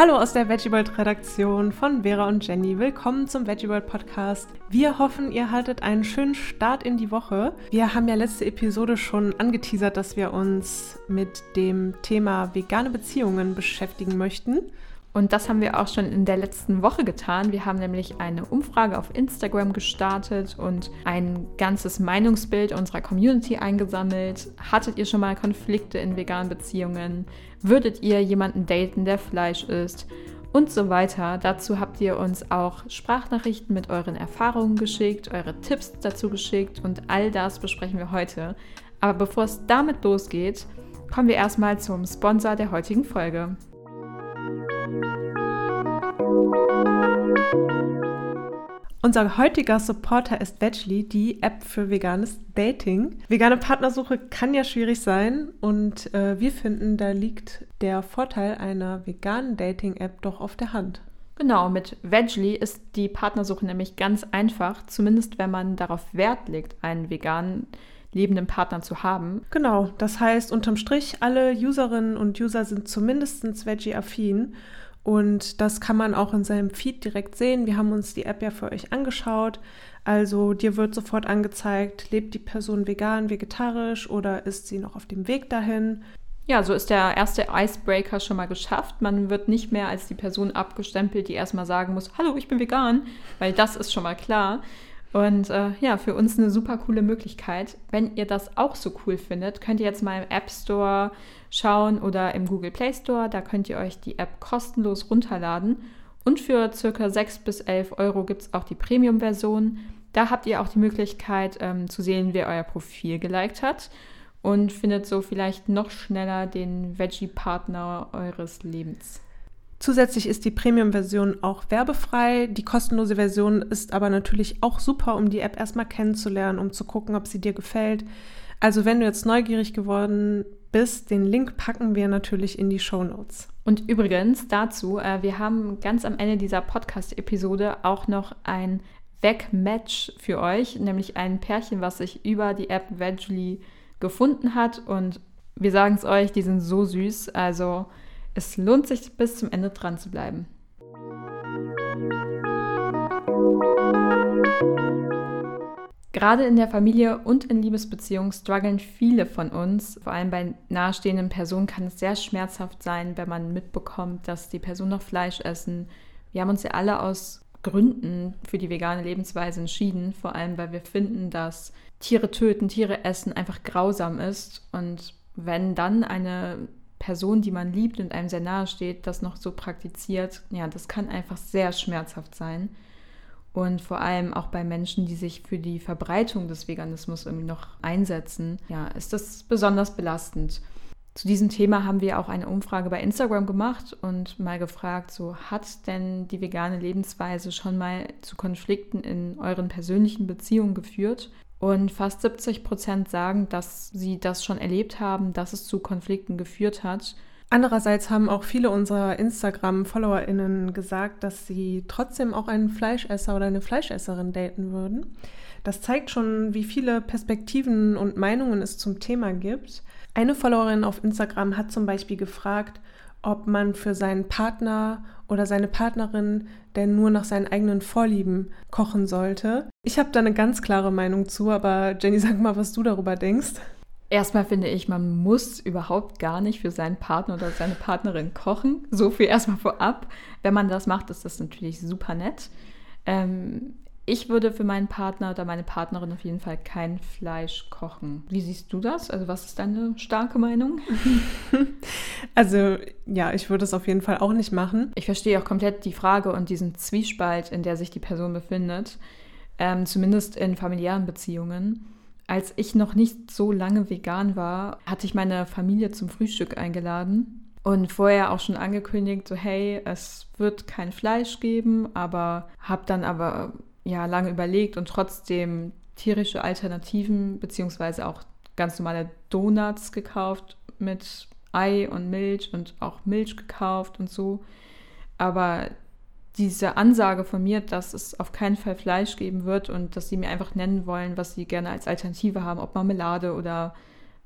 Hallo aus der VeggieWorld-Redaktion von Vera und Jenny. Willkommen zum VeggieWorld-Podcast. Wir hoffen, ihr haltet einen schönen Start in die Woche. Wir haben ja letzte Episode schon angeteasert, dass wir uns mit dem Thema vegane Beziehungen beschäftigen möchten. Und das haben wir auch schon in der letzten Woche getan. Wir haben nämlich eine Umfrage auf Instagram gestartet und ein ganzes Meinungsbild unserer Community eingesammelt. Hattet ihr schon mal Konflikte in veganen Beziehungen? Würdet ihr jemanden daten, der Fleisch isst? Und so weiter. Dazu habt ihr uns auch Sprachnachrichten mit euren Erfahrungen geschickt, eure Tipps dazu geschickt und all das besprechen wir heute. Aber bevor es damit losgeht, kommen wir erstmal zum Sponsor der heutigen Folge. Unser heutiger Supporter ist Vegly, die App für veganes Dating. Vegane Partnersuche kann ja schwierig sein und äh, wir finden, da liegt der Vorteil einer veganen Dating-App doch auf der Hand. Genau, mit Vegly ist die Partnersuche nämlich ganz einfach, zumindest wenn man darauf Wert legt, einen veganen lebenden Partner zu haben. Genau, das heißt unterm Strich, alle Userinnen und User sind zumindest Veggie-affin und das kann man auch in seinem Feed direkt sehen. Wir haben uns die App ja für euch angeschaut. Also dir wird sofort angezeigt, lebt die Person vegan, vegetarisch oder ist sie noch auf dem Weg dahin. Ja, so ist der erste Icebreaker schon mal geschafft. Man wird nicht mehr als die Person abgestempelt, die erstmal sagen muss, hallo, ich bin vegan, weil das ist schon mal klar. Und äh, ja, für uns eine super coole Möglichkeit. Wenn ihr das auch so cool findet, könnt ihr jetzt mal im App Store schauen oder im Google Play Store. Da könnt ihr euch die App kostenlos runterladen. Und für circa 6 bis 11 Euro gibt es auch die Premium-Version. Da habt ihr auch die Möglichkeit ähm, zu sehen, wer euer Profil geliked hat und findet so vielleicht noch schneller den Veggie-Partner eures Lebens. Zusätzlich ist die Premium-Version auch werbefrei. Die kostenlose Version ist aber natürlich auch super, um die App erstmal kennenzulernen, um zu gucken, ob sie dir gefällt. Also wenn du jetzt neugierig geworden bist, den Link packen wir natürlich in die Show Notes. Und übrigens dazu, äh, wir haben ganz am Ende dieser Podcast-Episode auch noch ein Weg-Match für euch, nämlich ein Pärchen, was sich über die App Vegely gefunden hat. Und wir sagen es euch, die sind so süß. Also es lohnt sich bis zum Ende dran zu bleiben. Gerade in der Familie und in Liebesbeziehungen strugglen viele von uns. Vor allem bei nahestehenden Personen kann es sehr schmerzhaft sein, wenn man mitbekommt, dass die Personen noch Fleisch essen. Wir haben uns ja alle aus Gründen für die vegane Lebensweise entschieden, vor allem weil wir finden, dass Tiere töten, Tiere essen einfach grausam ist. Und wenn dann eine Person, die man liebt und einem sehr nahe steht, das noch so praktiziert, ja, das kann einfach sehr schmerzhaft sein. Und vor allem auch bei Menschen, die sich für die Verbreitung des Veganismus irgendwie noch einsetzen, ja, ist das besonders belastend. Zu diesem Thema haben wir auch eine Umfrage bei Instagram gemacht und mal gefragt, so hat denn die vegane Lebensweise schon mal zu Konflikten in euren persönlichen Beziehungen geführt? Und fast 70 Prozent sagen, dass sie das schon erlebt haben, dass es zu Konflikten geführt hat. Andererseits haben auch viele unserer Instagram-FollowerInnen gesagt, dass sie trotzdem auch einen Fleischesser oder eine Fleischesserin daten würden. Das zeigt schon, wie viele Perspektiven und Meinungen es zum Thema gibt. Eine Followerin auf Instagram hat zum Beispiel gefragt, ob man für seinen Partner oder seine Partnerin denn nur nach seinen eigenen Vorlieben kochen sollte. Ich habe da eine ganz klare Meinung zu, aber Jenny, sag mal, was du darüber denkst. Erstmal finde ich, man muss überhaupt gar nicht für seinen Partner oder seine Partnerin kochen. So viel erstmal vorab. Wenn man das macht, ist das natürlich super nett. Ähm, ich würde für meinen Partner oder meine Partnerin auf jeden Fall kein Fleisch kochen. Wie siehst du das? Also was ist deine starke Meinung? also ja, ich würde es auf jeden Fall auch nicht machen. Ich verstehe auch komplett die Frage und diesen Zwiespalt, in der sich die Person befindet. Ähm, zumindest in familiären Beziehungen. Als ich noch nicht so lange vegan war, hatte ich meine Familie zum Frühstück eingeladen und vorher auch schon angekündigt, so hey, es wird kein Fleisch geben, aber habe dann aber ja lange überlegt und trotzdem tierische Alternativen beziehungsweise auch ganz normale Donuts gekauft mit Ei und Milch und auch Milch gekauft und so. Aber diese Ansage von mir, dass es auf keinen Fall Fleisch geben wird und dass sie mir einfach nennen wollen, was sie gerne als Alternative haben, ob Marmelade oder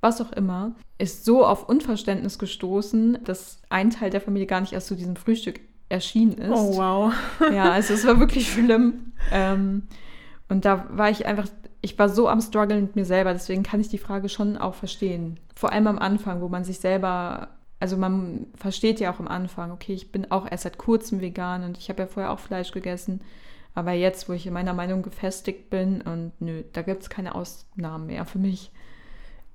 was auch immer, ist so auf Unverständnis gestoßen, dass ein Teil der Familie gar nicht erst zu diesem Frühstück erschienen ist. Oh, wow. ja, also es war wirklich schlimm. Ähm, und da war ich einfach, ich war so am Struggle mit mir selber, deswegen kann ich die Frage schon auch verstehen. Vor allem am Anfang, wo man sich selber, also man versteht ja auch am Anfang, okay, ich bin auch erst seit kurzem vegan und ich habe ja vorher auch Fleisch gegessen. Aber jetzt, wo ich in meiner Meinung gefestigt bin und nö, da gibt es keine Ausnahmen mehr für mich.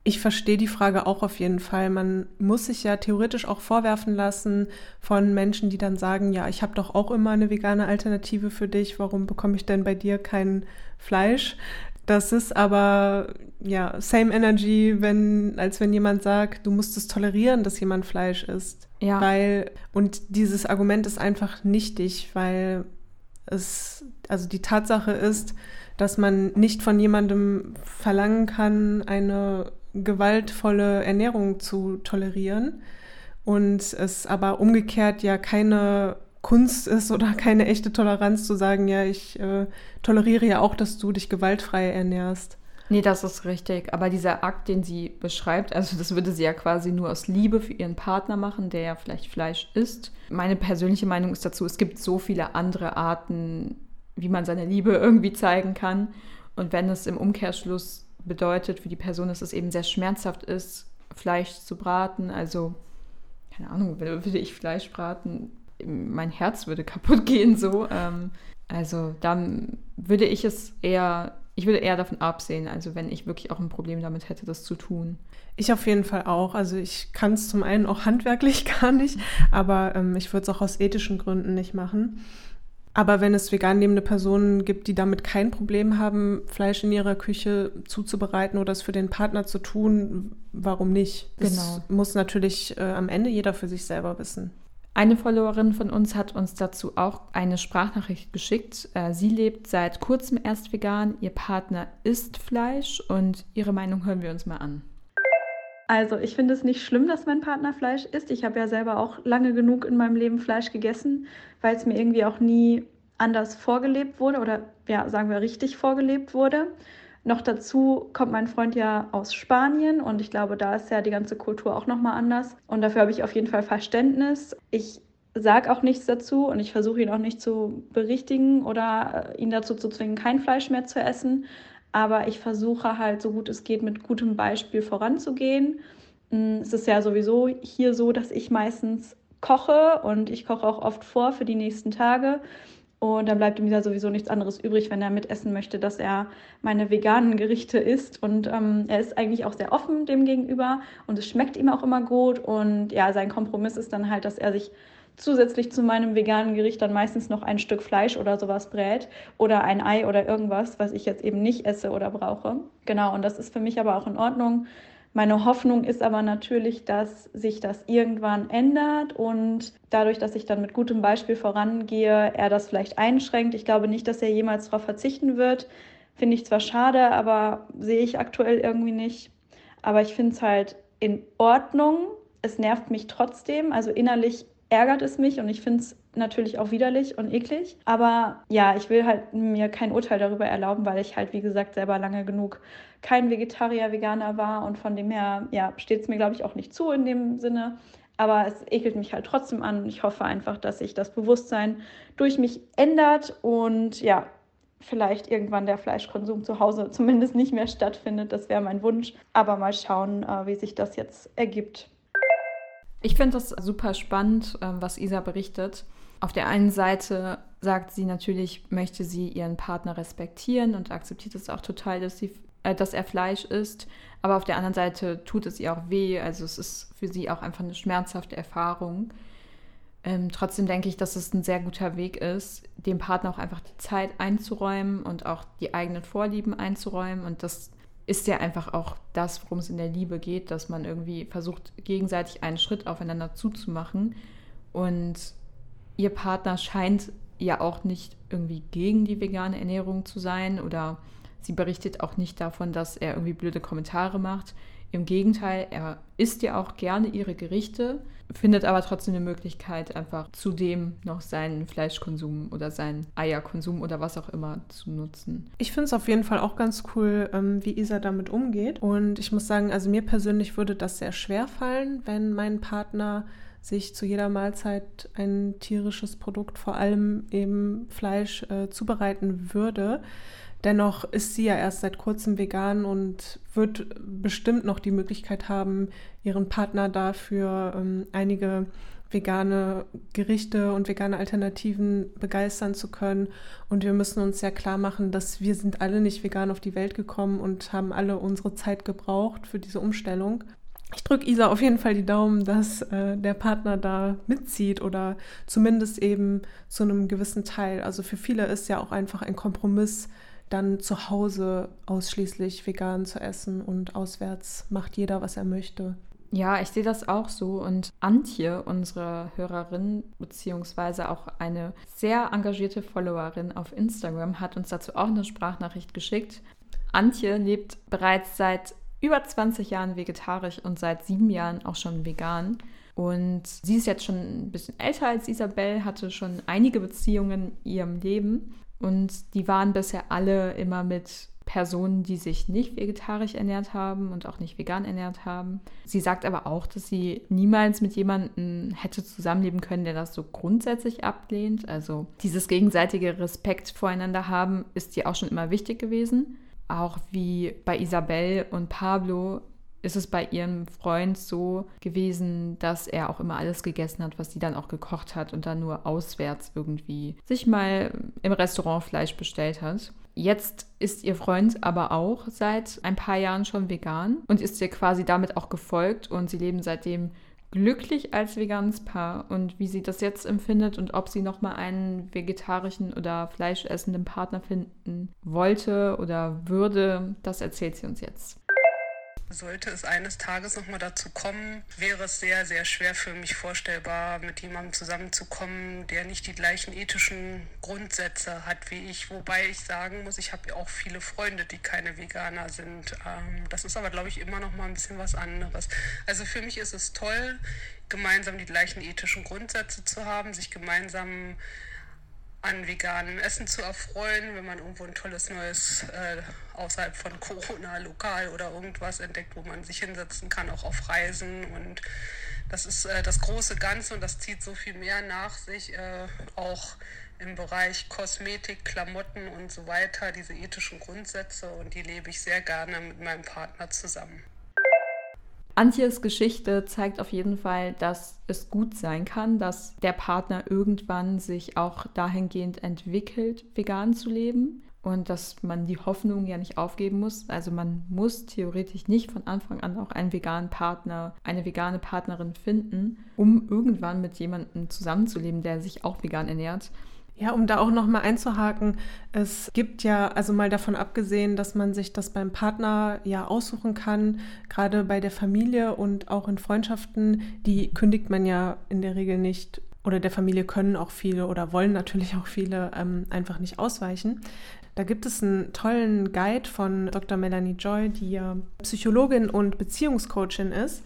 Ich verstehe die Frage auch auf jeden Fall. Man muss sich ja theoretisch auch vorwerfen lassen von Menschen, die dann sagen, ja, ich habe doch auch immer eine vegane Alternative für dich, warum bekomme ich denn bei dir kein Fleisch? Das ist aber ja same energy, wenn als wenn jemand sagt, du musst es tolerieren, dass jemand Fleisch isst. Ja. Weil und dieses Argument ist einfach nichtig, weil es also die Tatsache ist, dass man nicht von jemandem verlangen kann, eine gewaltvolle Ernährung zu tolerieren und es aber umgekehrt ja keine Kunst ist oder keine echte Toleranz zu sagen, ja, ich äh, toleriere ja auch, dass du dich gewaltfrei ernährst. Nee, das ist richtig. Aber dieser Akt, den sie beschreibt, also das würde sie ja quasi nur aus Liebe für ihren Partner machen, der ja vielleicht Fleisch isst. Meine persönliche Meinung ist dazu, es gibt so viele andere Arten, wie man seine Liebe irgendwie zeigen kann. Und wenn es im Umkehrschluss bedeutet für die Person, dass es eben sehr schmerzhaft ist, Fleisch zu braten. Also, keine Ahnung, würde ich Fleisch braten, mein Herz würde kaputt gehen so. Ähm, also dann würde ich es eher, ich würde eher davon absehen, also wenn ich wirklich auch ein Problem damit hätte, das zu tun. Ich auf jeden Fall auch. Also ich kann es zum einen auch handwerklich gar nicht, aber ähm, ich würde es auch aus ethischen Gründen nicht machen. Aber wenn es vegan lebende Personen gibt, die damit kein Problem haben, Fleisch in ihrer Küche zuzubereiten oder es für den Partner zu tun, warum nicht? Das genau. muss natürlich äh, am Ende jeder für sich selber wissen. Eine Followerin von uns hat uns dazu auch eine Sprachnachricht geschickt. Äh, sie lebt seit kurzem erst vegan, ihr Partner isst Fleisch und ihre Meinung hören wir uns mal an. Also ich finde es nicht schlimm, dass mein Partner Fleisch isst. Ich habe ja selber auch lange genug in meinem Leben Fleisch gegessen, weil es mir irgendwie auch nie anders vorgelebt wurde oder ja, sagen wir richtig vorgelebt wurde. Noch dazu kommt mein Freund ja aus Spanien und ich glaube, da ist ja die ganze Kultur auch nochmal anders. Und dafür habe ich auf jeden Fall Verständnis. Ich sage auch nichts dazu und ich versuche ihn auch nicht zu berichtigen oder äh, ihn dazu zu zwingen, kein Fleisch mehr zu essen. Aber ich versuche halt so gut es geht mit gutem Beispiel voranzugehen. Mm, es ist ja sowieso hier so, dass ich meistens koche und ich koche auch oft vor für die nächsten Tage. Und dann bleibt ihm ja sowieso nichts anderes übrig, wenn er mitessen möchte, dass er meine veganen Gerichte isst. Und ähm, er ist eigentlich auch sehr offen dem gegenüber und es schmeckt ihm auch immer gut. Und ja, sein Kompromiss ist dann halt, dass er sich zusätzlich zu meinem veganen Gericht dann meistens noch ein Stück Fleisch oder sowas brät oder ein Ei oder irgendwas, was ich jetzt eben nicht esse oder brauche. Genau, und das ist für mich aber auch in Ordnung. Meine Hoffnung ist aber natürlich, dass sich das irgendwann ändert und dadurch, dass ich dann mit gutem Beispiel vorangehe, er das vielleicht einschränkt. Ich glaube nicht, dass er jemals darauf verzichten wird. Finde ich zwar schade, aber sehe ich aktuell irgendwie nicht. Aber ich finde es halt in Ordnung. Es nervt mich trotzdem. Also innerlich ärgert es mich und ich finde es natürlich auch widerlich und eklig. Aber ja, ich will halt mir kein Urteil darüber erlauben, weil ich halt, wie gesagt, selber lange genug kein Vegetarier, Veganer war und von dem her, ja, steht es mir, glaube ich, auch nicht zu in dem Sinne. Aber es ekelt mich halt trotzdem an. Ich hoffe einfach, dass sich das Bewusstsein durch mich ändert und ja, vielleicht irgendwann der Fleischkonsum zu Hause zumindest nicht mehr stattfindet. Das wäre mein Wunsch. Aber mal schauen, äh, wie sich das jetzt ergibt. Ich finde das super spannend, ähm, was Isa berichtet. Auf der einen Seite sagt sie natürlich, möchte sie ihren Partner respektieren und akzeptiert es auch total, dass, sie, äh, dass er Fleisch isst. Aber auf der anderen Seite tut es ihr auch weh. Also es ist für sie auch einfach eine schmerzhafte Erfahrung. Ähm, trotzdem denke ich, dass es ein sehr guter Weg ist, dem Partner auch einfach die Zeit einzuräumen und auch die eigenen Vorlieben einzuräumen. Und das ist ja einfach auch das, worum es in der Liebe geht, dass man irgendwie versucht, gegenseitig einen Schritt aufeinander zuzumachen. Und ihr Partner scheint ja auch nicht irgendwie gegen die vegane Ernährung zu sein oder sie berichtet auch nicht davon, dass er irgendwie blöde Kommentare macht. Im Gegenteil, er isst ja auch gerne ihre Gerichte, findet aber trotzdem eine Möglichkeit, einfach zudem noch seinen Fleischkonsum oder seinen Eierkonsum oder was auch immer zu nutzen. Ich finde es auf jeden Fall auch ganz cool, ähm, wie Isa damit umgeht. Und ich muss sagen, also mir persönlich würde das sehr schwer fallen, wenn mein Partner sich zu jeder Mahlzeit ein tierisches Produkt, vor allem eben Fleisch, äh, zubereiten würde. Dennoch ist sie ja erst seit kurzem vegan und wird bestimmt noch die Möglichkeit haben, ihren Partner dafür ähm, einige vegane Gerichte und vegane Alternativen begeistern zu können. Und wir müssen uns ja klar machen, dass wir sind alle nicht vegan auf die Welt gekommen und haben alle unsere Zeit gebraucht für diese Umstellung. Ich drücke Isa auf jeden Fall die Daumen, dass äh, der Partner da mitzieht oder zumindest eben zu einem gewissen Teil. Also für viele ist ja auch einfach ein Kompromiss, dann zu Hause ausschließlich vegan zu essen und auswärts macht jeder, was er möchte. Ja, ich sehe das auch so. Und Antje, unsere Hörerin, beziehungsweise auch eine sehr engagierte Followerin auf Instagram, hat uns dazu auch eine Sprachnachricht geschickt. Antje lebt bereits seit über 20 Jahren vegetarisch und seit sieben Jahren auch schon vegan. Und sie ist jetzt schon ein bisschen älter als Isabel, hatte schon einige Beziehungen in ihrem Leben. Und die waren bisher alle immer mit Personen, die sich nicht vegetarisch ernährt haben und auch nicht vegan ernährt haben. Sie sagt aber auch, dass sie niemals mit jemandem hätte zusammenleben können, der das so grundsätzlich ablehnt. Also dieses gegenseitige Respekt voreinander haben ist ihr auch schon immer wichtig gewesen. Auch wie bei Isabel und Pablo ist es bei ihrem Freund so gewesen, dass er auch immer alles gegessen hat, was sie dann auch gekocht hat und dann nur auswärts irgendwie sich mal im Restaurant Fleisch bestellt hat. Jetzt ist ihr Freund aber auch seit ein paar Jahren schon vegan und ist ihr quasi damit auch gefolgt und sie leben seitdem glücklich als veganes Paar und wie sie das jetzt empfindet und ob sie nochmal einen vegetarischen oder fleischessenden Partner finden wollte oder würde, das erzählt sie uns jetzt. Sollte es eines Tages nochmal dazu kommen, wäre es sehr, sehr schwer für mich vorstellbar, mit jemandem zusammenzukommen, der nicht die gleichen ethischen Grundsätze hat wie ich. Wobei ich sagen muss, ich habe ja auch viele Freunde, die keine Veganer sind. Ähm, das ist aber, glaube ich, immer noch mal ein bisschen was anderes. Also für mich ist es toll, gemeinsam die gleichen ethischen Grundsätze zu haben, sich gemeinsam an veganem Essen zu erfreuen, wenn man irgendwo ein tolles neues äh, außerhalb von Corona Lokal oder irgendwas entdeckt, wo man sich hinsetzen kann, auch auf Reisen. Und das ist äh, das große Ganze und das zieht so viel mehr nach sich, äh, auch im Bereich Kosmetik, Klamotten und so weiter, diese ethischen Grundsätze und die lebe ich sehr gerne mit meinem Partner zusammen. Antjes Geschichte zeigt auf jeden Fall, dass es gut sein kann, dass der Partner irgendwann sich auch dahingehend entwickelt, vegan zu leben und dass man die Hoffnung ja nicht aufgeben muss. Also man muss theoretisch nicht von Anfang an auch einen veganen Partner, eine vegane Partnerin finden, um irgendwann mit jemandem zusammenzuleben, der sich auch vegan ernährt. Ja, um da auch nochmal einzuhaken, es gibt ja, also mal davon abgesehen, dass man sich das beim Partner ja aussuchen kann, gerade bei der Familie und auch in Freundschaften, die kündigt man ja in der Regel nicht oder der Familie können auch viele oder wollen natürlich auch viele ähm, einfach nicht ausweichen. Da gibt es einen tollen Guide von Dr. Melanie Joy, die ja Psychologin und Beziehungscoachin ist.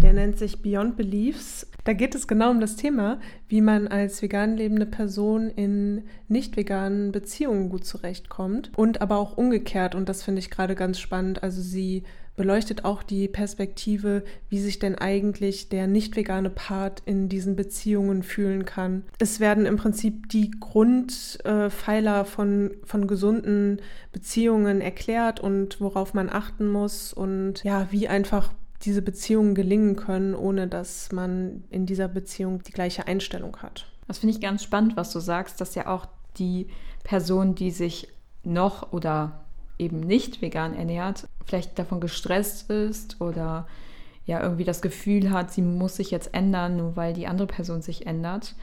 Der nennt sich Beyond Beliefs da geht es genau um das Thema, wie man als vegan lebende Person in nicht veganen Beziehungen gut zurechtkommt und aber auch umgekehrt. Und das finde ich gerade ganz spannend. Also sie beleuchtet auch die Perspektive, wie sich denn eigentlich der nicht vegane Part in diesen Beziehungen fühlen kann. Es werden im Prinzip die Grundpfeiler von, von gesunden Beziehungen erklärt und worauf man achten muss und ja, wie einfach diese Beziehungen gelingen können, ohne dass man in dieser Beziehung die gleiche Einstellung hat. Das finde ich ganz spannend, was du sagst, dass ja auch die Person, die sich noch oder eben nicht vegan ernährt, vielleicht davon gestresst ist oder ja irgendwie das Gefühl hat, sie muss sich jetzt ändern, nur weil die andere Person sich ändert.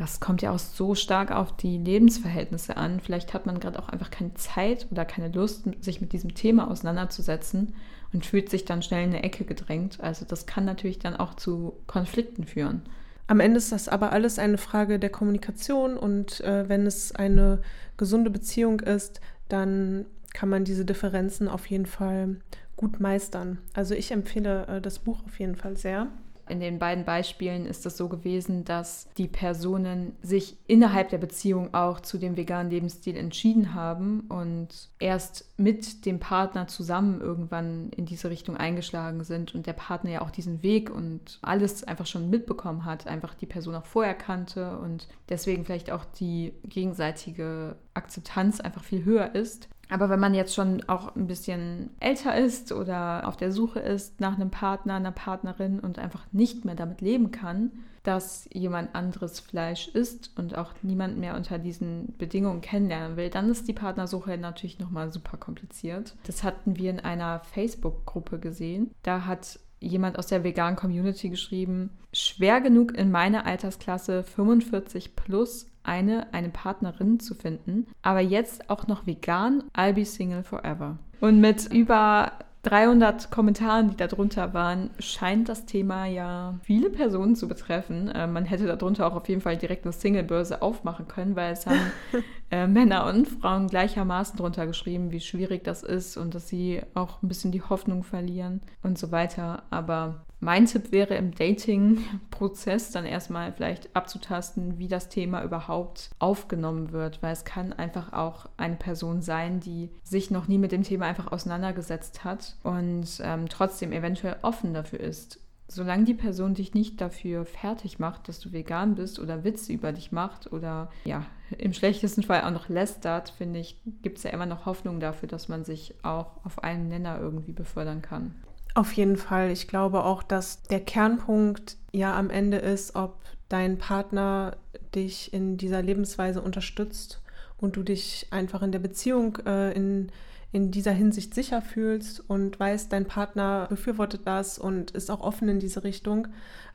Das kommt ja auch so stark auf die Lebensverhältnisse an. Vielleicht hat man gerade auch einfach keine Zeit oder keine Lust, sich mit diesem Thema auseinanderzusetzen und fühlt sich dann schnell in eine Ecke gedrängt. Also das kann natürlich dann auch zu Konflikten führen. Am Ende ist das aber alles eine Frage der Kommunikation und äh, wenn es eine gesunde Beziehung ist, dann kann man diese Differenzen auf jeden Fall gut meistern. Also ich empfehle äh, das Buch auf jeden Fall sehr. In den beiden Beispielen ist es so gewesen, dass die Personen sich innerhalb der Beziehung auch zu dem veganen Lebensstil entschieden haben und erst mit dem Partner zusammen irgendwann in diese Richtung eingeschlagen sind und der Partner ja auch diesen Weg und alles einfach schon mitbekommen hat, einfach die Person auch vorher kannte und deswegen vielleicht auch die gegenseitige Akzeptanz einfach viel höher ist. Aber wenn man jetzt schon auch ein bisschen älter ist oder auf der Suche ist nach einem Partner, einer Partnerin und einfach nicht mehr damit leben kann, dass jemand anderes Fleisch isst und auch niemand mehr unter diesen Bedingungen kennenlernen will, dann ist die Partnersuche natürlich nochmal super kompliziert. Das hatten wir in einer Facebook-Gruppe gesehen. Da hat jemand aus der veganen Community geschrieben, schwer genug in meiner Altersklasse 45 plus eine, eine Partnerin zu finden, aber jetzt auch noch vegan, I'll be single forever. Und mit über 300 Kommentaren, die darunter waren, scheint das Thema ja viele Personen zu betreffen. Äh, man hätte darunter auch auf jeden Fall direkt eine Single-Börse aufmachen können, weil es haben äh, Männer und Frauen gleichermaßen drunter geschrieben, wie schwierig das ist und dass sie auch ein bisschen die Hoffnung verlieren und so weiter. Aber mein Tipp wäre im Dating-Prozess dann erstmal vielleicht abzutasten, wie das Thema überhaupt aufgenommen wird, weil es kann einfach auch eine Person sein, die sich noch nie mit dem Thema einfach auseinandergesetzt hat und ähm, trotzdem eventuell offen dafür ist. Solange die Person dich nicht dafür fertig macht, dass du vegan bist oder Witze über dich macht oder ja, im schlechtesten Fall auch noch lästert, finde ich, gibt es ja immer noch Hoffnung dafür, dass man sich auch auf einen Nenner irgendwie befördern kann. Auf jeden Fall. Ich glaube auch, dass der Kernpunkt ja am Ende ist, ob dein Partner dich in dieser Lebensweise unterstützt und du dich einfach in der Beziehung äh, in, in dieser Hinsicht sicher fühlst und weißt, dein Partner befürwortet das und ist auch offen in diese Richtung.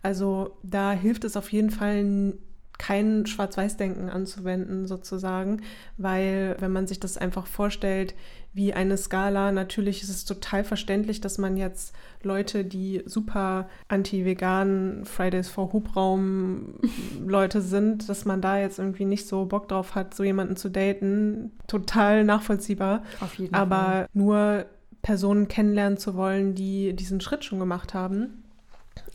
Also da hilft es auf jeden Fall kein Schwarz-Weiß-Denken anzuwenden, sozusagen, weil wenn man sich das einfach vorstellt, wie eine Skala, natürlich ist es total verständlich, dass man jetzt Leute, die super anti-vegan Fridays for Hubraum Leute sind, dass man da jetzt irgendwie nicht so Bock drauf hat, so jemanden zu daten. Total nachvollziehbar. Auf jeden Aber Fall. nur Personen kennenlernen zu wollen, die diesen Schritt schon gemacht haben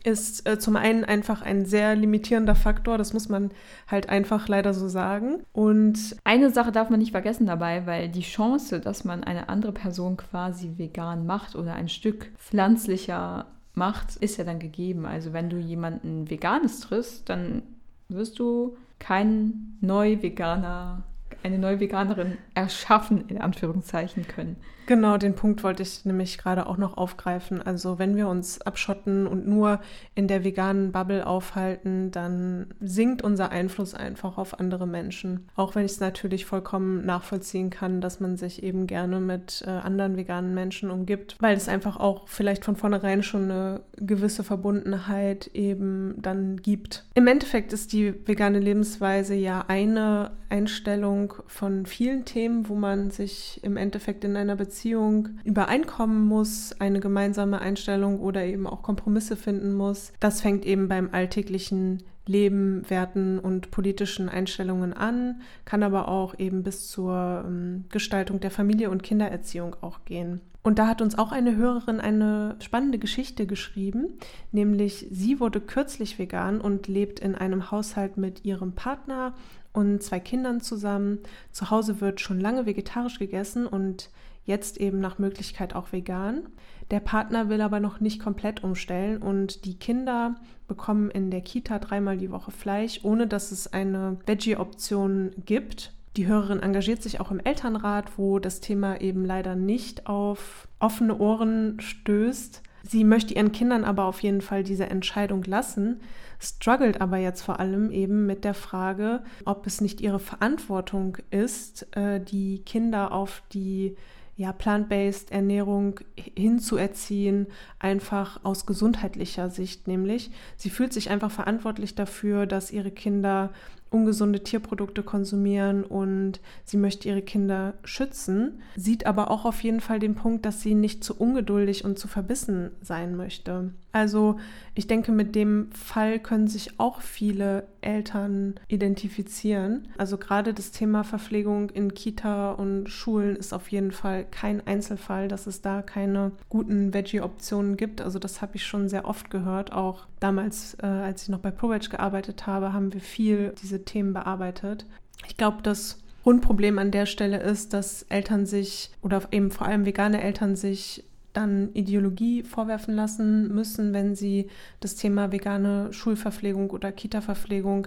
ist äh, zum einen einfach ein sehr limitierender Faktor, das muss man halt einfach leider so sagen. Und eine Sache darf man nicht vergessen dabei, weil die Chance, dass man eine andere Person quasi vegan macht oder ein Stück pflanzlicher macht, ist ja dann gegeben. Also wenn du jemanden veganes triffst, dann wirst du kein neu-veganer eine neue Veganerin erschaffen, in Anführungszeichen können. Genau, den Punkt wollte ich nämlich gerade auch noch aufgreifen. Also wenn wir uns abschotten und nur in der veganen Bubble aufhalten, dann sinkt unser Einfluss einfach auf andere Menschen. Auch wenn ich es natürlich vollkommen nachvollziehen kann, dass man sich eben gerne mit äh, anderen veganen Menschen umgibt, weil es einfach auch vielleicht von vornherein schon eine gewisse Verbundenheit eben dann gibt. Im Endeffekt ist die vegane Lebensweise ja eine Einstellung von vielen Themen, wo man sich im Endeffekt in einer Beziehung Beziehung übereinkommen muss, eine gemeinsame Einstellung oder eben auch Kompromisse finden muss. Das fängt eben beim alltäglichen Leben, Werten und politischen Einstellungen an, kann aber auch eben bis zur ähm, Gestaltung der Familie und Kindererziehung auch gehen. Und da hat uns auch eine Hörerin eine spannende Geschichte geschrieben, nämlich sie wurde kürzlich vegan und lebt in einem Haushalt mit ihrem Partner und zwei Kindern zusammen. Zu Hause wird schon lange vegetarisch gegessen und jetzt eben nach Möglichkeit auch vegan. Der Partner will aber noch nicht komplett umstellen und die Kinder bekommen in der Kita dreimal die Woche Fleisch, ohne dass es eine Veggie-Option gibt. Die Hörerin engagiert sich auch im Elternrat, wo das Thema eben leider nicht auf offene Ohren stößt. Sie möchte ihren Kindern aber auf jeden Fall diese Entscheidung lassen, struggelt aber jetzt vor allem eben mit der Frage, ob es nicht ihre Verantwortung ist, äh, die Kinder auf die ja, plant-based Ernährung hinzuerziehen, einfach aus gesundheitlicher Sicht nämlich. Sie fühlt sich einfach verantwortlich dafür, dass ihre Kinder ungesunde Tierprodukte konsumieren und sie möchte ihre Kinder schützen, sieht aber auch auf jeden Fall den Punkt, dass sie nicht zu ungeduldig und zu verbissen sein möchte. Also ich denke, mit dem Fall können sich auch viele Eltern identifizieren. Also gerade das Thema Verpflegung in Kita und Schulen ist auf jeden Fall kein Einzelfall, dass es da keine guten Veggie-Optionen gibt. Also das habe ich schon sehr oft gehört. Auch damals, äh, als ich noch bei ProVeg gearbeitet habe, haben wir viel diese Themen bearbeitet. Ich glaube, das Grundproblem an der Stelle ist, dass Eltern sich oder eben vor allem vegane Eltern sich dann Ideologie vorwerfen lassen müssen, wenn sie das Thema vegane Schulverpflegung oder Kita-Verpflegung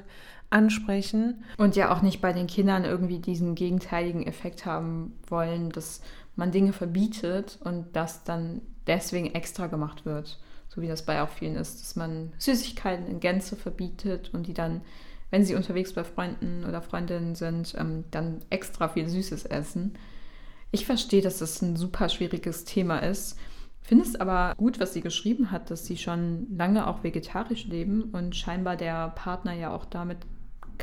ansprechen. Und ja auch nicht bei den Kindern irgendwie diesen gegenteiligen Effekt haben wollen, dass man Dinge verbietet und das dann deswegen extra gemacht wird. So wie das bei auch vielen ist, dass man Süßigkeiten in Gänze verbietet und die dann, wenn sie unterwegs bei Freunden oder Freundinnen sind, ähm, dann extra viel Süßes essen. Ich verstehe, dass das ein super schwieriges Thema ist. Finde es aber gut, was sie geschrieben hat, dass sie schon lange auch vegetarisch leben und scheinbar der Partner ja auch damit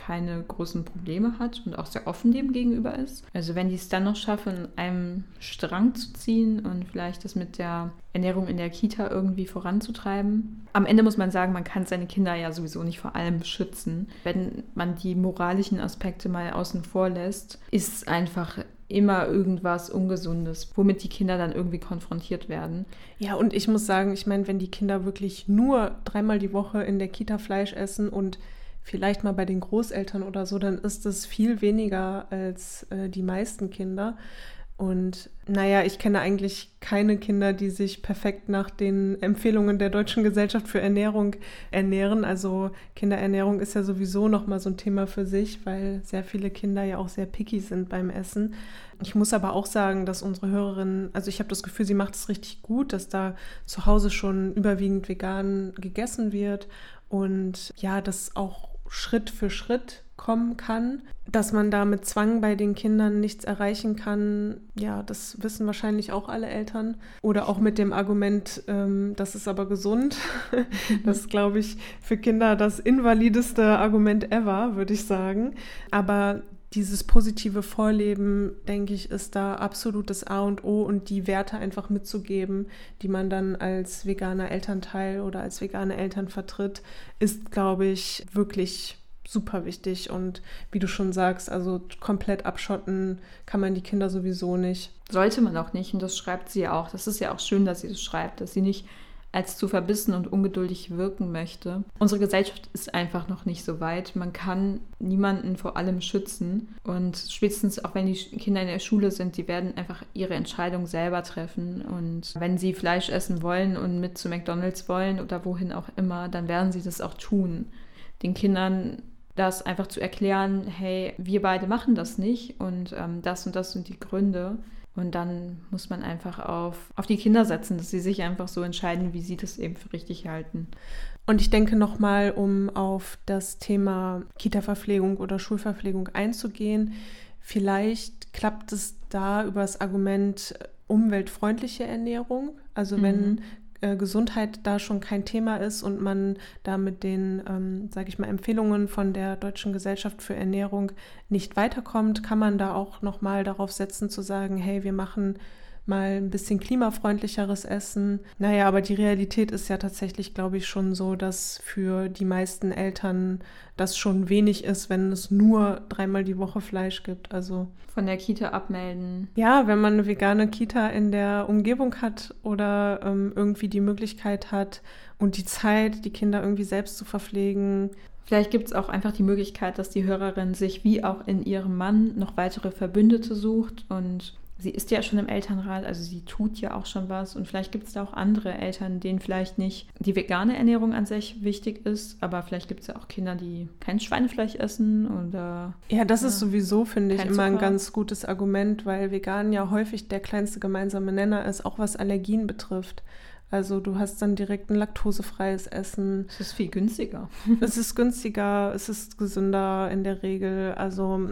keine großen Probleme hat und auch sehr offen dem gegenüber ist. Also wenn die es dann noch schaffen, einem Strang zu ziehen und vielleicht das mit der Ernährung in der Kita irgendwie voranzutreiben. Am Ende muss man sagen, man kann seine Kinder ja sowieso nicht vor allem schützen. Wenn man die moralischen Aspekte mal außen vor lässt, ist einfach immer irgendwas Ungesundes, womit die Kinder dann irgendwie konfrontiert werden. Ja, und ich muss sagen, ich meine, wenn die Kinder wirklich nur dreimal die Woche in der Kita Fleisch essen und vielleicht mal bei den Großeltern oder so, dann ist es viel weniger als äh, die meisten Kinder. Und naja, ich kenne eigentlich keine Kinder, die sich perfekt nach den Empfehlungen der Deutschen Gesellschaft für Ernährung ernähren. Also Kinderernährung ist ja sowieso nochmal so ein Thema für sich, weil sehr viele Kinder ja auch sehr picky sind beim Essen. Ich muss aber auch sagen, dass unsere Hörerin, also ich habe das Gefühl, sie macht es richtig gut, dass da zu Hause schon überwiegend vegan gegessen wird und ja, das auch Schritt für Schritt kommen kann. Dass man da mit Zwang bei den Kindern nichts erreichen kann, ja, das wissen wahrscheinlich auch alle Eltern. Oder auch mit dem Argument, ähm, das ist aber gesund. das ist, glaube ich, für Kinder das invalideste Argument ever, würde ich sagen. Aber dieses positive Vorleben, denke ich, ist da absolut das A und O und die Werte einfach mitzugeben, die man dann als veganer Elternteil oder als vegane Eltern vertritt, ist, glaube ich, wirklich super wichtig. Und wie du schon sagst, also komplett abschotten kann man die Kinder sowieso nicht. Sollte man auch nicht. Und das schreibt sie auch. Das ist ja auch schön, dass sie das schreibt, dass sie nicht als zu verbissen und ungeduldig wirken möchte. Unsere Gesellschaft ist einfach noch nicht so weit. Man kann niemanden vor allem schützen. Und spätestens auch wenn die Kinder in der Schule sind, die werden einfach ihre Entscheidung selber treffen. Und wenn sie Fleisch essen wollen und mit zu McDonald's wollen oder wohin auch immer, dann werden sie das auch tun. Den Kindern das einfach zu erklären, hey, wir beide machen das nicht und ähm, das und das sind die Gründe. Und dann muss man einfach auf, auf die Kinder setzen, dass sie sich einfach so entscheiden, wie sie das eben für richtig halten. Und ich denke nochmal, um auf das Thema Kita-Verpflegung oder Schulverpflegung einzugehen, vielleicht klappt es da über das Argument umweltfreundliche Ernährung. Also mhm. Äh, Gesundheit da schon kein Thema ist und man da mit den, ähm, sage ich mal, Empfehlungen von der Deutschen Gesellschaft für Ernährung nicht weiterkommt, kann man da auch nochmal darauf setzen zu sagen, hey, wir machen mal ein bisschen klimafreundlicheres Essen. Naja, aber die Realität ist ja tatsächlich, glaube ich, schon so, dass für die meisten Eltern das schon wenig ist, wenn es nur dreimal die Woche Fleisch gibt. Also von der Kita abmelden. Ja, wenn man eine vegane Kita in der Umgebung hat oder ähm, irgendwie die Möglichkeit hat und die Zeit, die Kinder irgendwie selbst zu verpflegen. Vielleicht gibt es auch einfach die Möglichkeit, dass die Hörerin sich wie auch in ihrem Mann noch weitere Verbündete sucht und sie ist ja schon im Elternrat, also sie tut ja auch schon was. Und vielleicht gibt es da auch andere Eltern, denen vielleicht nicht die vegane Ernährung an sich wichtig ist, aber vielleicht gibt es ja auch Kinder, die kein Schweinefleisch essen oder. Ja, das ist sowieso, finde ich, immer ein ganz gutes Argument, weil vegan ja häufig der kleinste gemeinsame Nenner ist, auch was Allergien betrifft. Also du hast dann direkt ein laktosefreies Essen. Es ist viel günstiger. es ist günstiger, es ist gesünder in der Regel. Also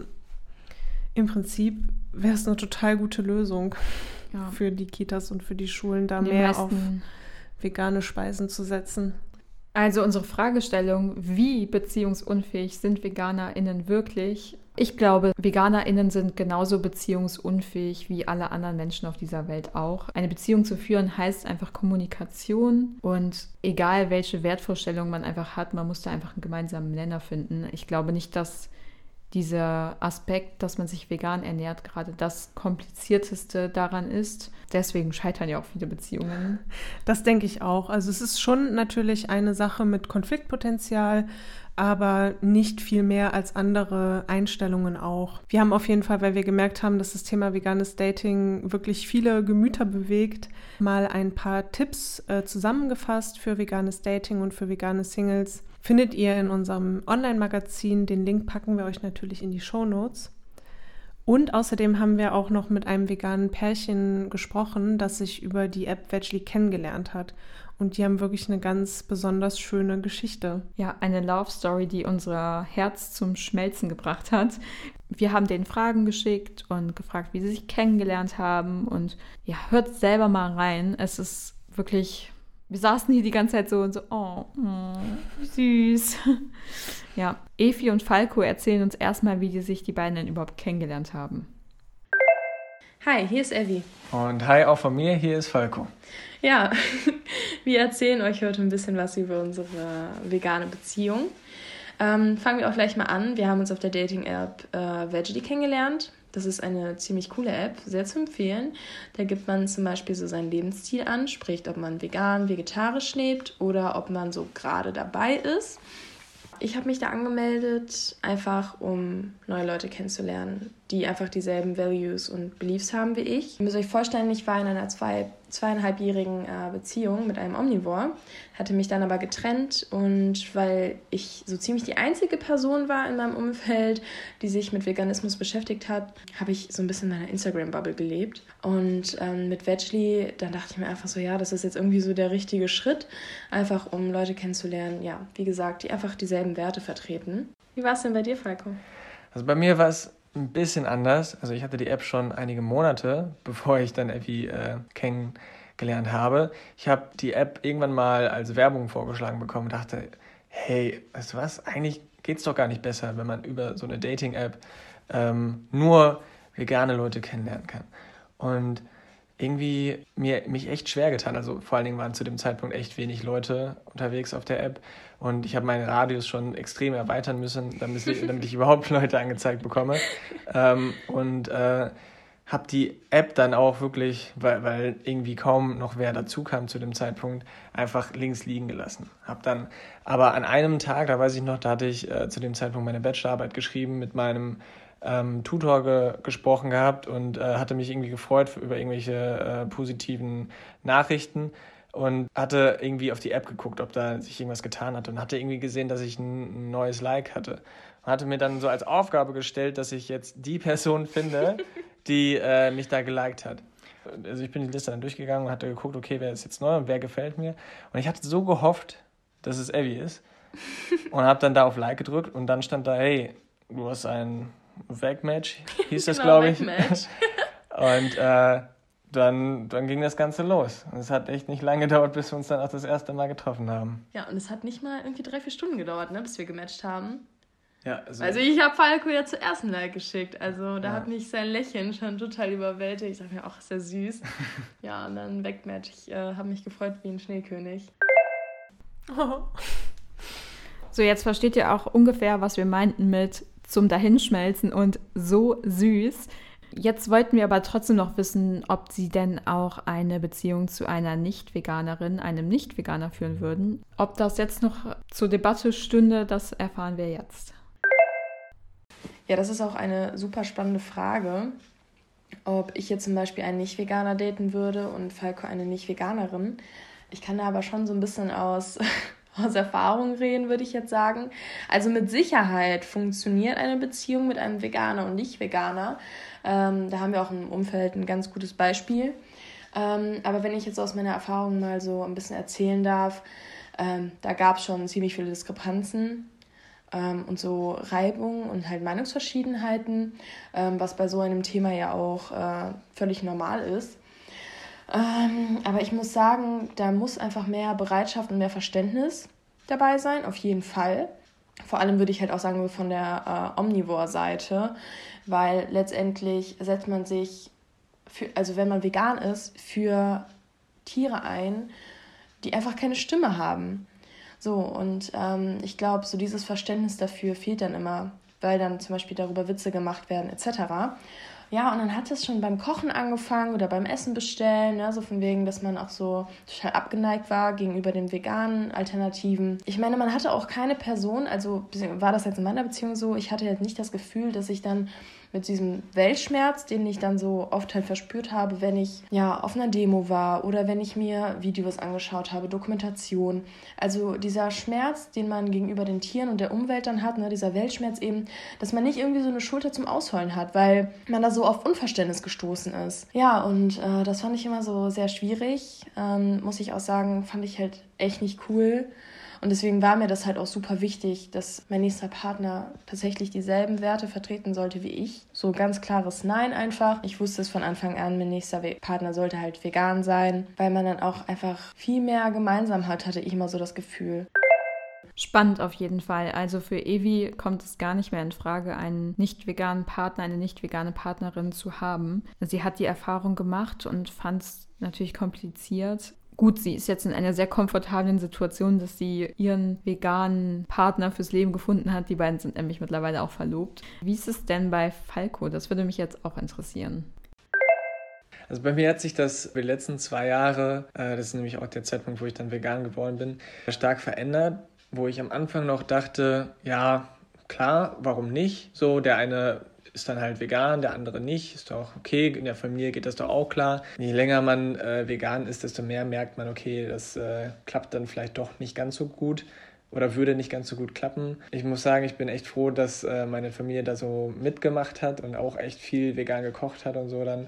im Prinzip wäre es eine total gute Lösung ja. für die Kitas und für die Schulen, da die mehr auf vegane Speisen zu setzen. Also unsere Fragestellung, wie beziehungsunfähig sind Veganerinnen wirklich? Ich glaube, Veganerinnen sind genauso beziehungsunfähig wie alle anderen Menschen auf dieser Welt auch. Eine Beziehung zu führen heißt einfach Kommunikation und egal welche Wertvorstellung man einfach hat, man muss da einfach einen gemeinsamen Nenner finden. Ich glaube nicht, dass dieser Aspekt, dass man sich vegan ernährt, gerade das komplizierteste daran ist. Deswegen scheitern ja auch viele Beziehungen. Das denke ich auch. Also es ist schon natürlich eine Sache mit Konfliktpotenzial, aber nicht viel mehr als andere Einstellungen auch. Wir haben auf jeden Fall, weil wir gemerkt haben, dass das Thema veganes Dating wirklich viele Gemüter bewegt, mal ein paar Tipps äh, zusammengefasst für veganes Dating und für vegane Singles. Findet ihr in unserem Online-Magazin. Den Link packen wir euch natürlich in die Show Notes. Und außerdem haben wir auch noch mit einem veganen Pärchen gesprochen, das sich über die App Veggie kennengelernt hat. Und die haben wirklich eine ganz besonders schöne Geschichte. Ja, eine Love Story, die unser Herz zum Schmelzen gebracht hat. Wir haben denen Fragen geschickt und gefragt, wie sie sich kennengelernt haben. Und ja, hört selber mal rein. Es ist wirklich. Wir saßen hier die ganze Zeit so und so, oh, oh süß. ja, Efi und Falco erzählen uns erstmal, wie die sich die beiden denn überhaupt kennengelernt haben. Hi, hier ist Evi. Und hi auch von mir, hier ist Falco. Ja, wir erzählen euch heute ein bisschen was über unsere vegane Beziehung. Ähm, fangen wir auch gleich mal an. Wir haben uns auf der Dating-App äh, Veggie kennengelernt. Das ist eine ziemlich coole App, sehr zu empfehlen. Da gibt man zum Beispiel so seinen Lebensstil an, spricht, ob man vegan, vegetarisch lebt oder ob man so gerade dabei ist. Ich habe mich da angemeldet, einfach um neue Leute kennenzulernen, die einfach dieselben Values und Beliefs haben wie ich. Ihr müsst euch vorstellen, ich war in einer zwei, zweieinhalbjährigen äh, Beziehung mit einem Omnivore, hatte mich dann aber getrennt und weil ich so ziemlich die einzige Person war in meinem Umfeld, die sich mit Veganismus beschäftigt hat, habe ich so ein bisschen in meiner Instagram-Bubble gelebt. Und ähm, mit Veggie, dann dachte ich mir einfach so, ja, das ist jetzt irgendwie so der richtige Schritt, einfach um Leute kennenzulernen, ja, wie gesagt, die einfach dieselben Werte vertreten. Wie war es denn bei dir, Falco? Also bei mir war es ein bisschen anders. Also ich hatte die App schon einige Monate, bevor ich dann Effi äh, kennengelernt habe. Ich habe die App irgendwann mal als Werbung vorgeschlagen bekommen und dachte, hey, weißt du was, eigentlich geht es doch gar nicht besser, wenn man über so eine Dating-App ähm, nur vegane Leute kennenlernen kann. Und irgendwie mir, mich echt schwer getan. Also vor allen Dingen waren zu dem Zeitpunkt echt wenig Leute unterwegs auf der App. Und ich habe meinen Radius schon extrem erweitern müssen, damit ich, damit ich überhaupt Leute angezeigt bekomme. Ähm, und äh, habe die App dann auch wirklich, weil, weil irgendwie kaum noch wer dazu kam zu dem Zeitpunkt, einfach links liegen gelassen. Habe dann aber an einem Tag, da weiß ich noch, da hatte ich äh, zu dem Zeitpunkt meine Bachelorarbeit geschrieben mit meinem ähm, Tutor ge gesprochen gehabt und äh, hatte mich irgendwie gefreut über irgendwelche äh, positiven Nachrichten und hatte irgendwie auf die App geguckt, ob da sich irgendwas getan hat und hatte irgendwie gesehen, dass ich ein, neues Like hatte. Und hatte mir dann so als Aufgabe gestellt, dass ich jetzt die Person finde, die äh, mich da geliked hat. Also ich bin die Liste dann durchgegangen und hatte geguckt, okay, wer ist jetzt neu und wer gefällt mir. Und ich hatte so gehofft, dass es Abby ist. und habe dann da auf Like gedrückt und dann stand da, hey, du hast ein Wegmatch, hieß das, genau, glaube ich. und äh, dann, dann ging das Ganze los. Und es hat echt nicht lange gedauert, bis wir uns dann auch das erste Mal getroffen haben. Ja, und es hat nicht mal irgendwie drei, vier Stunden gedauert, ne, bis wir gematcht haben. Ja, also, also ich habe Falco ja zuerst ein Like geschickt. Also da ja. hat mich sein Lächeln schon total überwältigt. Ich dachte mir, ach, ist ja süß. ja, und dann Wegmatch. Ich äh, habe mich gefreut wie ein Schneekönig. Oh. So, jetzt versteht ihr auch ungefähr, was wir meinten mit zum Dahinschmelzen und so süß. Jetzt wollten wir aber trotzdem noch wissen, ob Sie denn auch eine Beziehung zu einer Nicht-Veganerin, einem Nicht-Veganer führen würden. Ob das jetzt noch zur Debatte stünde, das erfahren wir jetzt. Ja, das ist auch eine super spannende Frage, ob ich jetzt zum Beispiel einen Nicht-Veganer daten würde und Falco eine Nicht-Veganerin. Ich kann da aber schon so ein bisschen aus aus Erfahrung reden, würde ich jetzt sagen. Also mit Sicherheit funktioniert eine Beziehung mit einem Veganer und Nicht-Veganer. Ähm, da haben wir auch im Umfeld ein ganz gutes Beispiel. Ähm, aber wenn ich jetzt aus meiner Erfahrung mal so ein bisschen erzählen darf, ähm, da gab es schon ziemlich viele Diskrepanzen ähm, und so Reibungen und halt Meinungsverschiedenheiten, ähm, was bei so einem Thema ja auch äh, völlig normal ist. Ähm, aber ich muss sagen, da muss einfach mehr Bereitschaft und mehr Verständnis dabei sein, auf jeden Fall. Vor allem würde ich halt auch sagen, von der äh, Omnivore-Seite, weil letztendlich setzt man sich, für, also wenn man vegan ist, für Tiere ein, die einfach keine Stimme haben. So, und ähm, ich glaube, so dieses Verständnis dafür fehlt dann immer, weil dann zum Beispiel darüber Witze gemacht werden, etc. Ja, und dann hat es schon beim Kochen angefangen oder beim Essen bestellen, ne? so von wegen, dass man auch so total abgeneigt war gegenüber den veganen Alternativen. Ich meine, man hatte auch keine Person, also war das jetzt in meiner Beziehung so, ich hatte jetzt nicht das Gefühl, dass ich dann mit diesem Weltschmerz, den ich dann so oft halt verspürt habe, wenn ich ja auf einer Demo war oder wenn ich mir Videos angeschaut habe, Dokumentation. Also dieser Schmerz, den man gegenüber den Tieren und der Umwelt dann hat, ne, dieser Weltschmerz eben, dass man nicht irgendwie so eine Schulter zum Ausheulen hat, weil man da so auf Unverständnis gestoßen ist. Ja, und äh, das fand ich immer so sehr schwierig. Ähm, muss ich auch sagen, fand ich halt echt nicht cool. Und deswegen war mir das halt auch super wichtig, dass mein nächster Partner tatsächlich dieselben Werte vertreten sollte wie ich. So ganz klares Nein einfach. Ich wusste es von Anfang an, mein nächster Partner sollte halt vegan sein, weil man dann auch einfach viel mehr gemeinsam hat, hatte ich immer so das Gefühl. Spannend auf jeden Fall. Also für Evi kommt es gar nicht mehr in Frage, einen nicht veganen Partner, eine nicht vegane Partnerin zu haben. Sie hat die Erfahrung gemacht und fand es natürlich kompliziert. Gut, sie ist jetzt in einer sehr komfortablen Situation, dass sie ihren veganen Partner fürs Leben gefunden hat. Die beiden sind nämlich mittlerweile auch verlobt. Wie ist es denn bei Falco? Das würde mich jetzt auch interessieren. Also bei mir hat sich das die letzten zwei Jahre, äh, das ist nämlich auch der Zeitpunkt, wo ich dann vegan geworden bin, stark verändert. Wo ich am Anfang noch dachte, ja, klar, warum nicht? So, der eine ist dann halt vegan, der andere nicht. Ist doch okay, in der Familie geht das doch auch klar. Je länger man äh, vegan ist, desto mehr merkt man, okay, das äh, klappt dann vielleicht doch nicht ganz so gut oder würde nicht ganz so gut klappen. Ich muss sagen, ich bin echt froh, dass äh, meine Familie da so mitgemacht hat und auch echt viel vegan gekocht hat und so dann.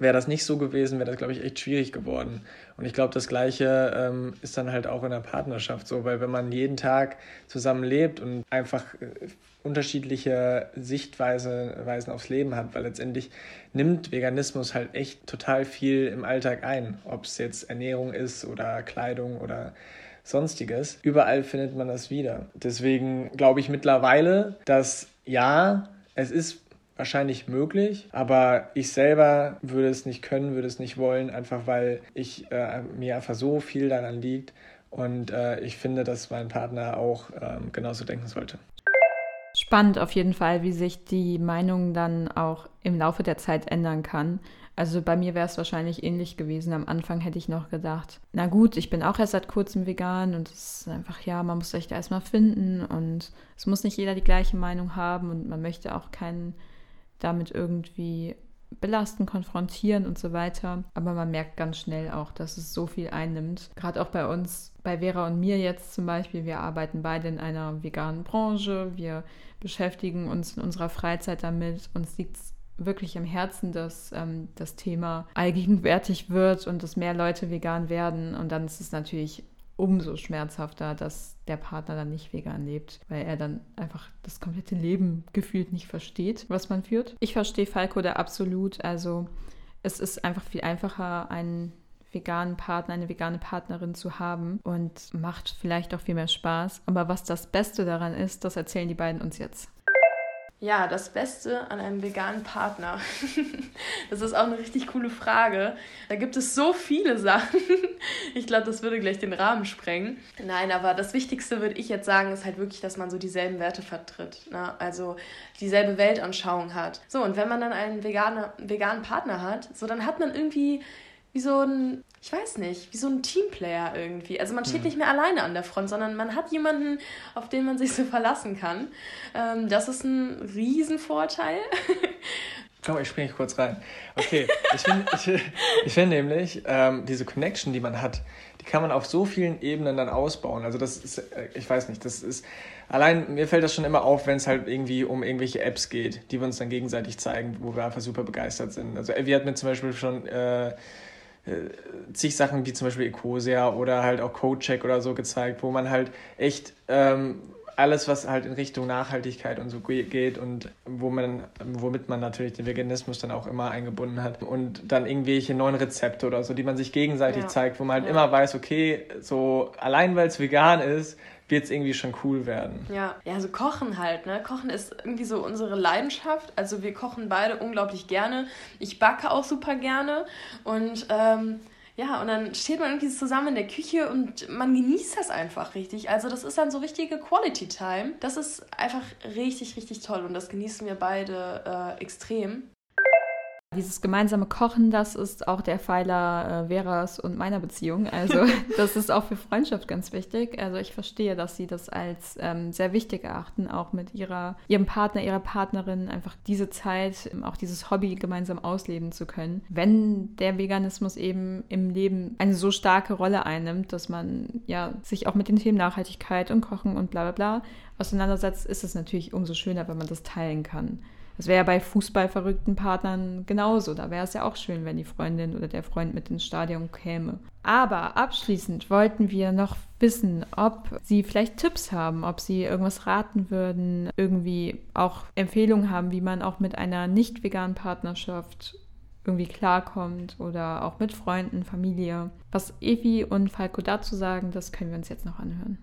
Wäre das nicht so gewesen, wäre das, glaube ich, echt schwierig geworden. Und ich glaube, das Gleiche ähm, ist dann halt auch in der Partnerschaft so, weil wenn man jeden Tag zusammen lebt und einfach äh, unterschiedliche Sichtweisen aufs Leben hat, weil letztendlich nimmt Veganismus halt echt total viel im Alltag ein, ob es jetzt Ernährung ist oder Kleidung oder sonstiges. Überall findet man das wieder. Deswegen glaube ich mittlerweile, dass ja, es ist wahrscheinlich möglich, aber ich selber würde es nicht können, würde es nicht wollen, einfach weil ich äh, mir einfach so viel daran liegt und äh, ich finde, dass mein Partner auch äh, genauso denken sollte. Spannend auf jeden Fall, wie sich die Meinung dann auch im Laufe der Zeit ändern kann. Also bei mir wäre es wahrscheinlich ähnlich gewesen. Am Anfang hätte ich noch gedacht, na gut, ich bin auch erst seit kurzem vegan und es ist einfach, ja, man muss sich da erstmal finden und es muss nicht jeder die gleiche Meinung haben und man möchte auch keinen damit irgendwie belasten, konfrontieren und so weiter. Aber man merkt ganz schnell auch, dass es so viel einnimmt. Gerade auch bei uns, bei Vera und mir jetzt zum Beispiel, wir arbeiten beide in einer veganen Branche, wir beschäftigen uns in unserer Freizeit damit. Uns liegt wirklich im Herzen, dass ähm, das Thema allgegenwärtig wird und dass mehr Leute vegan werden. Und dann ist es natürlich umso schmerzhafter, dass der Partner dann nicht vegan lebt, weil er dann einfach das komplette Leben gefühlt nicht versteht, was man führt. Ich verstehe Falco da absolut. Also es ist einfach viel einfacher, einen veganen Partner, eine vegane Partnerin zu haben und macht vielleicht auch viel mehr Spaß. Aber was das Beste daran ist, das erzählen die beiden uns jetzt. Ja, das Beste an einem veganen Partner. das ist auch eine richtig coole Frage. Da gibt es so viele Sachen. Ich glaube, das würde gleich den Rahmen sprengen. Nein, aber das Wichtigste würde ich jetzt sagen, ist halt wirklich, dass man so dieselben Werte vertritt. Ne? Also dieselbe Weltanschauung hat. So, und wenn man dann einen veganen, veganen Partner hat, so dann hat man irgendwie wie so ein, ich weiß nicht, wie so ein Teamplayer irgendwie. Also man steht mhm. nicht mehr alleine an der Front, sondern man hat jemanden, auf den man sich so verlassen kann. Ähm, das ist ein Riesenvorteil. Komm, ich springe kurz rein. Okay, ich finde ich, ich find nämlich, ähm, diese Connection, die man hat, die kann man auf so vielen Ebenen dann ausbauen. Also das ist, äh, ich weiß nicht, das ist, allein mir fällt das schon immer auf, wenn es halt irgendwie um irgendwelche Apps geht, die wir uns dann gegenseitig zeigen, wo wir einfach super begeistert sind. Also Evi hat mir zum Beispiel schon... Äh, äh, zig Sachen wie zum Beispiel Ecosia oder halt auch Codecheck oder so gezeigt, wo man halt echt ähm, alles, was halt in Richtung Nachhaltigkeit und so geht und wo man, womit man natürlich den Veganismus dann auch immer eingebunden hat und dann irgendwelche neuen Rezepte oder so, die man sich gegenseitig ja. zeigt, wo man halt ja. immer weiß, okay, so allein weil es vegan ist, wird es irgendwie schon cool werden. Ja, ja, so Kochen halt, ne? Kochen ist irgendwie so unsere Leidenschaft. Also wir kochen beide unglaublich gerne. Ich backe auch super gerne. Und ähm, ja, und dann steht man irgendwie zusammen in der Küche und man genießt das einfach richtig. Also das ist dann so richtige Quality Time. Das ist einfach richtig, richtig toll und das genießen wir beide äh, extrem. Dieses gemeinsame Kochen, das ist auch der Pfeiler äh, Veras und meiner Beziehung. Also das ist auch für Freundschaft ganz wichtig. Also ich verstehe, dass sie das als ähm, sehr wichtig erachten, auch mit ihrer, ihrem Partner, ihrer Partnerin einfach diese Zeit, ähm, auch dieses Hobby gemeinsam ausleben zu können. Wenn der Veganismus eben im Leben eine so starke Rolle einnimmt, dass man ja sich auch mit den Themen Nachhaltigkeit und Kochen und bla bla bla auseinandersetzt, ist es natürlich umso schöner, wenn man das teilen kann. Das wäre ja bei fußballverrückten Partnern genauso. Da wäre es ja auch schön, wenn die Freundin oder der Freund mit ins Stadion käme. Aber abschließend wollten wir noch wissen, ob Sie vielleicht Tipps haben, ob Sie irgendwas raten würden, irgendwie auch Empfehlungen haben, wie man auch mit einer nicht veganen Partnerschaft irgendwie klarkommt oder auch mit Freunden, Familie. Was Evi und Falco dazu sagen, das können wir uns jetzt noch anhören.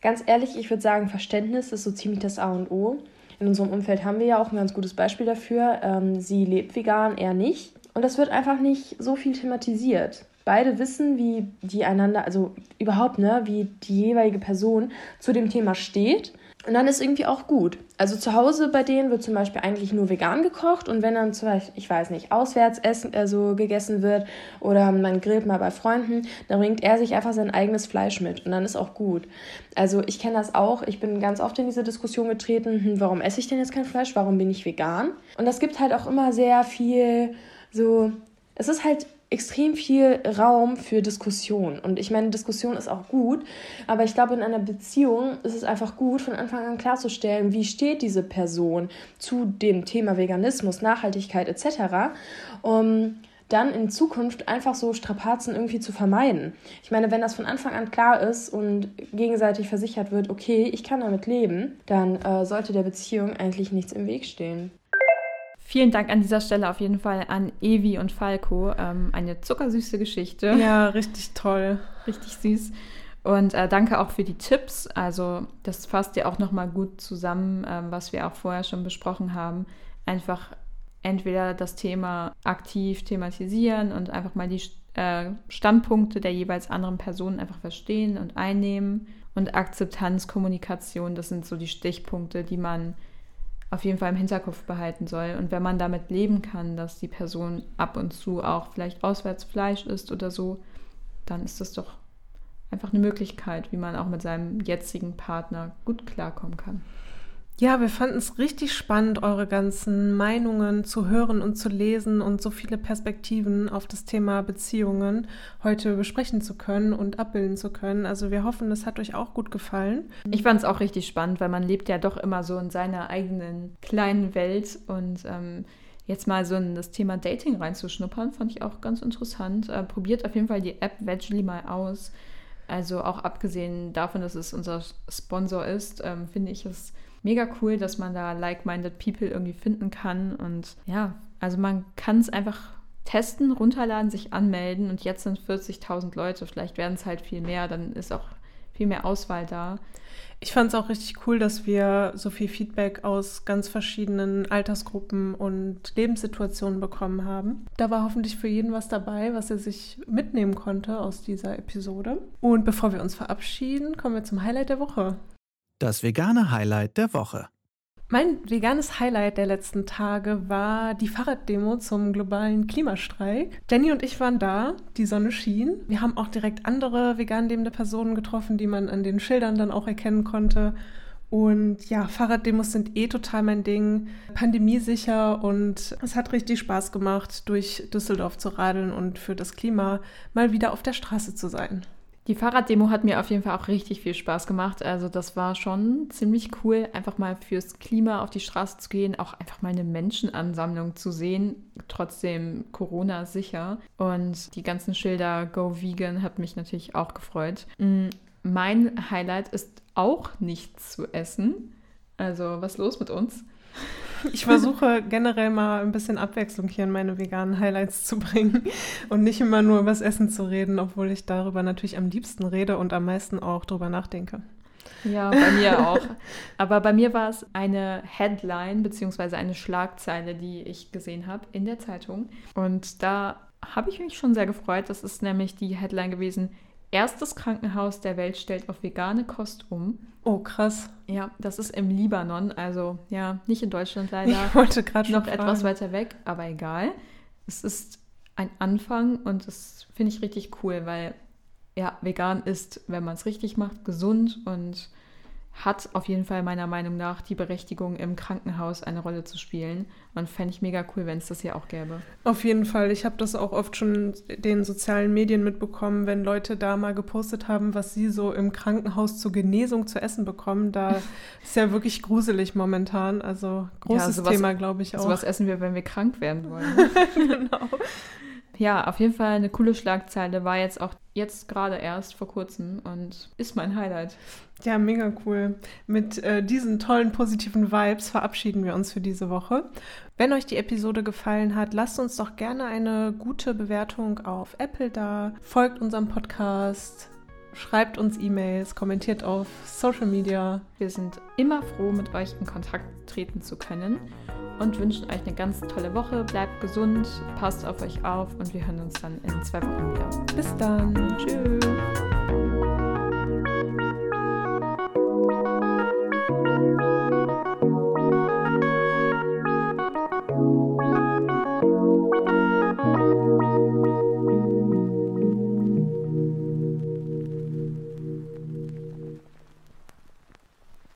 Ganz ehrlich, ich würde sagen, Verständnis ist so ziemlich das A und O. In unserem Umfeld haben wir ja auch ein ganz gutes Beispiel dafür. Ähm, sie lebt vegan, er nicht. Und das wird einfach nicht so viel thematisiert. Beide wissen, wie die einander, also überhaupt, ne, wie die jeweilige Person zu dem Thema steht und dann ist irgendwie auch gut. Also zu Hause bei denen wird zum Beispiel eigentlich nur vegan gekocht und wenn dann zum Beispiel, ich weiß nicht, auswärts essen, also gegessen wird oder man grillt mal bei Freunden, dann bringt er sich einfach sein eigenes Fleisch mit und dann ist auch gut. Also ich kenne das auch. Ich bin ganz oft in diese Diskussion getreten, hm, warum esse ich denn jetzt kein Fleisch? Warum bin ich vegan? Und das gibt halt auch immer sehr viel so, es ist halt extrem viel Raum für Diskussion. Und ich meine, Diskussion ist auch gut, aber ich glaube, in einer Beziehung ist es einfach gut, von Anfang an klarzustellen, wie steht diese Person zu dem Thema Veganismus, Nachhaltigkeit etc., um dann in Zukunft einfach so Strapazen irgendwie zu vermeiden. Ich meine, wenn das von Anfang an klar ist und gegenseitig versichert wird, okay, ich kann damit leben, dann äh, sollte der Beziehung eigentlich nichts im Weg stehen. Vielen Dank an dieser Stelle auf jeden Fall an Evi und Falco. Ähm, eine zuckersüße Geschichte. Ja, richtig toll. Richtig süß. Und äh, danke auch für die Tipps. Also das fasst ja auch nochmal gut zusammen, ähm, was wir auch vorher schon besprochen haben. Einfach entweder das Thema aktiv thematisieren und einfach mal die äh, Standpunkte der jeweils anderen Personen einfach verstehen und einnehmen. Und Akzeptanz, Kommunikation, das sind so die Stichpunkte, die man auf jeden Fall im Hinterkopf behalten soll. Und wenn man damit leben kann, dass die Person ab und zu auch vielleicht auswärts Fleisch isst oder so, dann ist das doch einfach eine Möglichkeit, wie man auch mit seinem jetzigen Partner gut klarkommen kann. Ja, wir fanden es richtig spannend, eure ganzen Meinungen zu hören und zu lesen und so viele Perspektiven auf das Thema Beziehungen heute besprechen zu können und abbilden zu können. Also wir hoffen, es hat euch auch gut gefallen. Ich fand es auch richtig spannend, weil man lebt ja doch immer so in seiner eigenen kleinen Welt und ähm, jetzt mal so in das Thema Dating reinzuschnuppern, fand ich auch ganz interessant. Äh, probiert auf jeden Fall die App Vegely mal aus. Also auch abgesehen davon, dass es unser Sponsor ist, ähm, finde ich es mega cool, dass man da like-minded People irgendwie finden kann. Und ja, also man kann es einfach testen, runterladen, sich anmelden und jetzt sind 40.000 Leute. Vielleicht werden es halt viel mehr, dann ist auch viel mehr Auswahl da. Ich fand es auch richtig cool, dass wir so viel Feedback aus ganz verschiedenen Altersgruppen und Lebenssituationen bekommen haben. Da war hoffentlich für jeden was dabei, was er sich mitnehmen konnte aus dieser Episode. Und bevor wir uns verabschieden, kommen wir zum Highlight der Woche. Das vegane Highlight der Woche. Mein veganes Highlight der letzten Tage war die Fahrraddemo zum globalen Klimastreik. Jenny und ich waren da, die Sonne schien. Wir haben auch direkt andere vegan lebende Personen getroffen, die man an den Schildern dann auch erkennen konnte. Und ja, Fahrraddemos sind eh total mein Ding, pandemiesicher und es hat richtig Spaß gemacht, durch Düsseldorf zu radeln und für das Klima mal wieder auf der Straße zu sein. Die Fahrraddemo hat mir auf jeden Fall auch richtig viel Spaß gemacht. Also das war schon ziemlich cool, einfach mal fürs Klima auf die Straße zu gehen, auch einfach mal eine Menschenansammlung zu sehen, trotzdem Corona sicher. Und die ganzen Schilder Go Vegan hat mich natürlich auch gefreut. Mm, mein Highlight ist auch nichts zu essen. Also was ist los mit uns? Ich versuche generell mal ein bisschen Abwechslung hier in meine veganen Highlights zu bringen und nicht immer nur über das Essen zu reden, obwohl ich darüber natürlich am liebsten rede und am meisten auch drüber nachdenke. Ja, bei mir auch. Aber bei mir war es eine Headline bzw. eine Schlagzeile, die ich gesehen habe in der Zeitung. Und da habe ich mich schon sehr gefreut. Das ist nämlich die Headline gewesen. Erstes Krankenhaus der Welt stellt auf vegane Kost um. Oh, krass. Ja, das ist im Libanon, also ja, nicht in Deutschland leider. Ich wollte gerade noch etwas weiter weg, aber egal. Es ist ein Anfang und das finde ich richtig cool, weil ja, vegan ist, wenn man es richtig macht, gesund und hat auf jeden Fall meiner Meinung nach die Berechtigung, im Krankenhaus eine Rolle zu spielen. Und fände ich mega cool, wenn es das hier auch gäbe. Auf jeden Fall. Ich habe das auch oft schon in den sozialen Medien mitbekommen, wenn Leute da mal gepostet haben, was sie so im Krankenhaus zur Genesung zu essen bekommen. Da ist ja wirklich gruselig momentan. Also großes ja, sowas, Thema, glaube ich auch. Sowas essen wir, wenn wir krank werden wollen. genau. Ja, auf jeden Fall eine coole Schlagzeile. War jetzt auch jetzt gerade erst vor kurzem und ist mein Highlight. Ja, mega cool. Mit äh, diesen tollen positiven Vibes verabschieden wir uns für diese Woche. Wenn euch die Episode gefallen hat, lasst uns doch gerne eine gute Bewertung auf Apple da. Folgt unserem Podcast. Schreibt uns E-Mails, kommentiert auf Social Media. Wir sind immer froh, mit euch in Kontakt treten zu können und wünschen euch eine ganz tolle Woche. Bleibt gesund, passt auf euch auf und wir hören uns dann in zwei Wochen wieder. Bis dann. Tschüss.